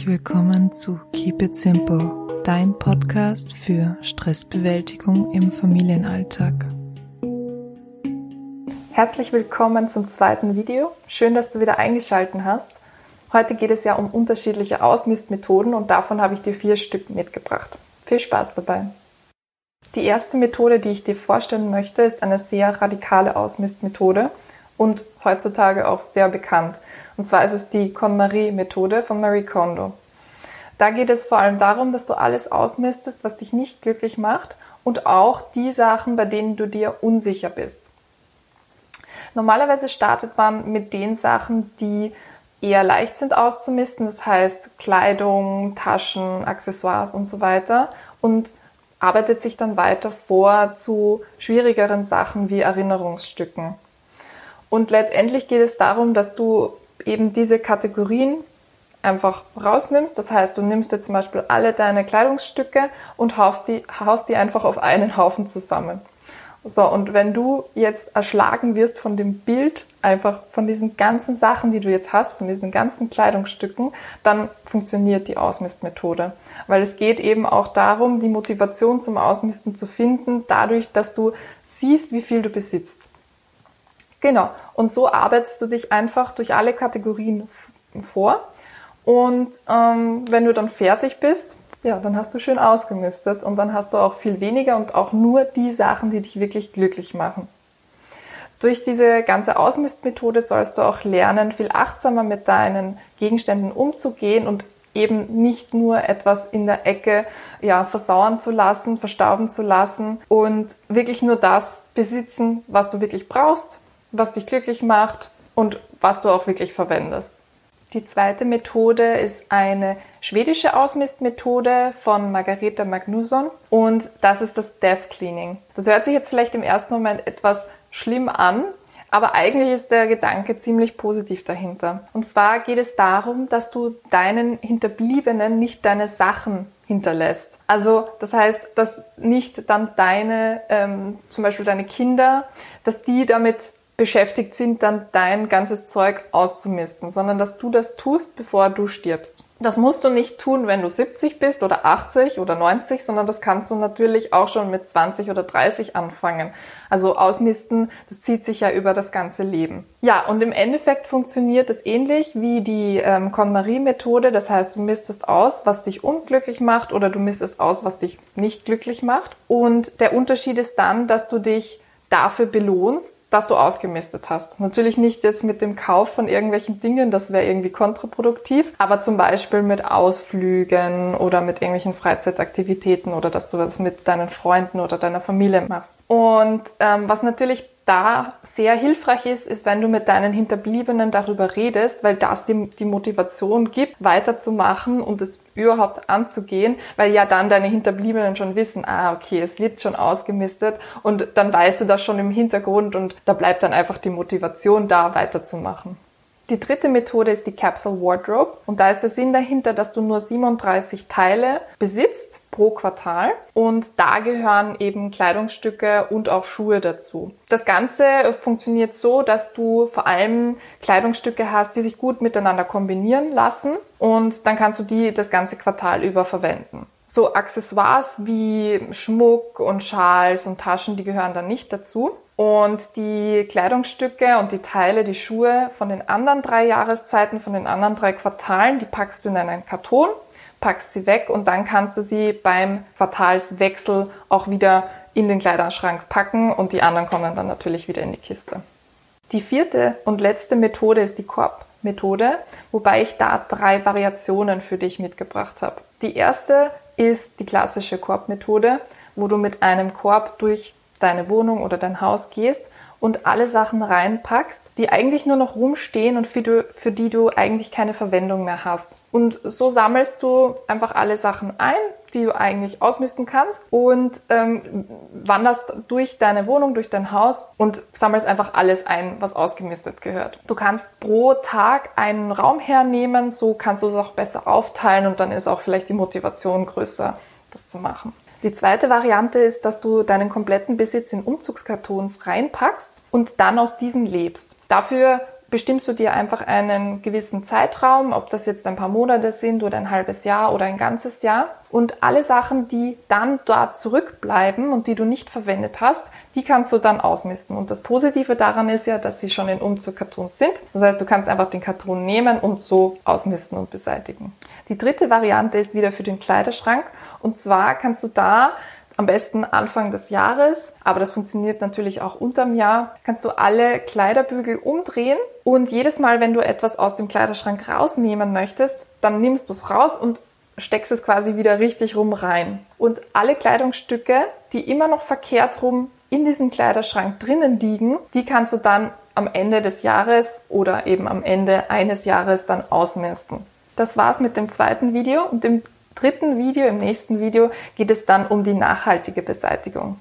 Herzlich willkommen zu Keep It Simple, dein Podcast für Stressbewältigung im Familienalltag. Herzlich willkommen zum zweiten Video. Schön, dass du wieder eingeschaltet hast. Heute geht es ja um unterschiedliche Ausmistmethoden und davon habe ich dir vier Stück mitgebracht. Viel Spaß dabei. Die erste Methode, die ich dir vorstellen möchte, ist eine sehr radikale Ausmistmethode und heutzutage auch sehr bekannt. Und zwar ist es die KonMari-Methode von Marie Kondo. Da geht es vor allem darum, dass du alles ausmistest, was dich nicht glücklich macht und auch die Sachen, bei denen du dir unsicher bist. Normalerweise startet man mit den Sachen, die eher leicht sind auszumisten, das heißt Kleidung, Taschen, Accessoires und so weiter und arbeitet sich dann weiter vor zu schwierigeren Sachen wie Erinnerungsstücken. Und letztendlich geht es darum, dass du eben diese Kategorien einfach rausnimmst. Das heißt, du nimmst dir zum Beispiel alle deine Kleidungsstücke und haust die, haust die einfach auf einen Haufen zusammen. So, und wenn du jetzt erschlagen wirst von dem Bild, einfach von diesen ganzen Sachen, die du jetzt hast, von diesen ganzen Kleidungsstücken, dann funktioniert die Ausmistmethode. Weil es geht eben auch darum, die Motivation zum Ausmisten zu finden, dadurch, dass du siehst, wie viel du besitzt. Genau. Und so arbeitest du dich einfach durch alle Kategorien vor. Und ähm, wenn du dann fertig bist, ja, dann hast du schön ausgemistet und dann hast du auch viel weniger und auch nur die Sachen, die dich wirklich glücklich machen. Durch diese ganze Ausmistmethode sollst du auch lernen, viel achtsamer mit deinen Gegenständen umzugehen und eben nicht nur etwas in der Ecke ja, versauern zu lassen, verstauben zu lassen und wirklich nur das besitzen, was du wirklich brauchst was dich glücklich macht und was du auch wirklich verwendest. Die zweite Methode ist eine schwedische Ausmistmethode von Margareta Magnusson und das ist das Death Cleaning. Das hört sich jetzt vielleicht im ersten Moment etwas schlimm an, aber eigentlich ist der Gedanke ziemlich positiv dahinter. Und zwar geht es darum, dass du deinen Hinterbliebenen nicht deine Sachen hinterlässt. Also das heißt, dass nicht dann deine, ähm, zum Beispiel deine Kinder, dass die damit beschäftigt sind, dann dein ganzes Zeug auszumisten, sondern dass du das tust, bevor du stirbst. Das musst du nicht tun, wenn du 70 bist oder 80 oder 90, sondern das kannst du natürlich auch schon mit 20 oder 30 anfangen. Also ausmisten, das zieht sich ja über das ganze Leben. Ja, und im Endeffekt funktioniert es ähnlich wie die ähm, KonMari-Methode. Das heißt, du mistest aus, was dich unglücklich macht oder du mistest aus, was dich nicht glücklich macht. Und der Unterschied ist dann, dass du dich dafür belohnst, dass du ausgemistet hast. Natürlich nicht jetzt mit dem Kauf von irgendwelchen Dingen, das wäre irgendwie kontraproduktiv, aber zum Beispiel mit Ausflügen oder mit irgendwelchen Freizeitaktivitäten oder dass du das mit deinen Freunden oder deiner Familie machst. Und ähm, was natürlich da sehr hilfreich ist, ist, wenn du mit deinen Hinterbliebenen darüber redest, weil das die, die Motivation gibt, weiterzumachen und es überhaupt anzugehen, weil ja dann deine Hinterbliebenen schon wissen, ah, okay, es wird schon ausgemistet und dann weißt du das schon im Hintergrund und da bleibt dann einfach die Motivation da, weiterzumachen. Die dritte Methode ist die Capsule Wardrobe und da ist der Sinn dahinter, dass du nur 37 Teile besitzt pro Quartal und da gehören eben Kleidungsstücke und auch Schuhe dazu. Das Ganze funktioniert so, dass du vor allem Kleidungsstücke hast, die sich gut miteinander kombinieren lassen und dann kannst du die das ganze Quartal über verwenden. So Accessoires wie Schmuck und Schals und Taschen, die gehören dann nicht dazu. Und die Kleidungsstücke und die Teile, die Schuhe von den anderen drei Jahreszeiten, von den anderen drei Quartalen, die packst du in einen Karton, packst sie weg und dann kannst du sie beim Quartalswechsel auch wieder in den Kleiderschrank packen und die anderen kommen dann natürlich wieder in die Kiste. Die vierte und letzte Methode ist die Korbmethode, wobei ich da drei Variationen für dich mitgebracht habe. Die erste ist die klassische Korbmethode, wo du mit einem Korb durch deine Wohnung oder dein Haus gehst und alle Sachen reinpackst, die eigentlich nur noch rumstehen und für, du, für die du eigentlich keine Verwendung mehr hast. Und so sammelst du einfach alle Sachen ein, die du eigentlich ausmisten kannst und ähm, wanderst durch deine Wohnung, durch dein Haus und sammelst einfach alles ein, was ausgemistet gehört. Du kannst pro Tag einen Raum hernehmen, so kannst du es auch besser aufteilen und dann ist auch vielleicht die Motivation größer, das zu machen. Die zweite Variante ist, dass du deinen kompletten Besitz in Umzugskartons reinpackst und dann aus diesen lebst. Dafür bestimmst du dir einfach einen gewissen Zeitraum, ob das jetzt ein paar Monate sind oder ein halbes Jahr oder ein ganzes Jahr. Und alle Sachen, die dann dort zurückbleiben und die du nicht verwendet hast, die kannst du dann ausmisten. Und das Positive daran ist ja, dass sie schon in Umzugkartons sind. Das heißt, du kannst einfach den Karton nehmen und so ausmisten und beseitigen. Die dritte Variante ist wieder für den Kleiderschrank. Und zwar kannst du da am besten Anfang des Jahres, aber das funktioniert natürlich auch unterm Jahr, kannst du alle Kleiderbügel umdrehen und jedes Mal, wenn du etwas aus dem Kleiderschrank rausnehmen möchtest, dann nimmst du es raus und steckst es quasi wieder richtig rum rein. Und alle Kleidungsstücke, die immer noch verkehrt rum in diesem Kleiderschrank drinnen liegen, die kannst du dann am Ende des Jahres oder eben am Ende eines Jahres dann ausmisten. Das war's mit dem zweiten Video und im dritten Video, im nächsten Video, geht es dann um die nachhaltige Beseitigung.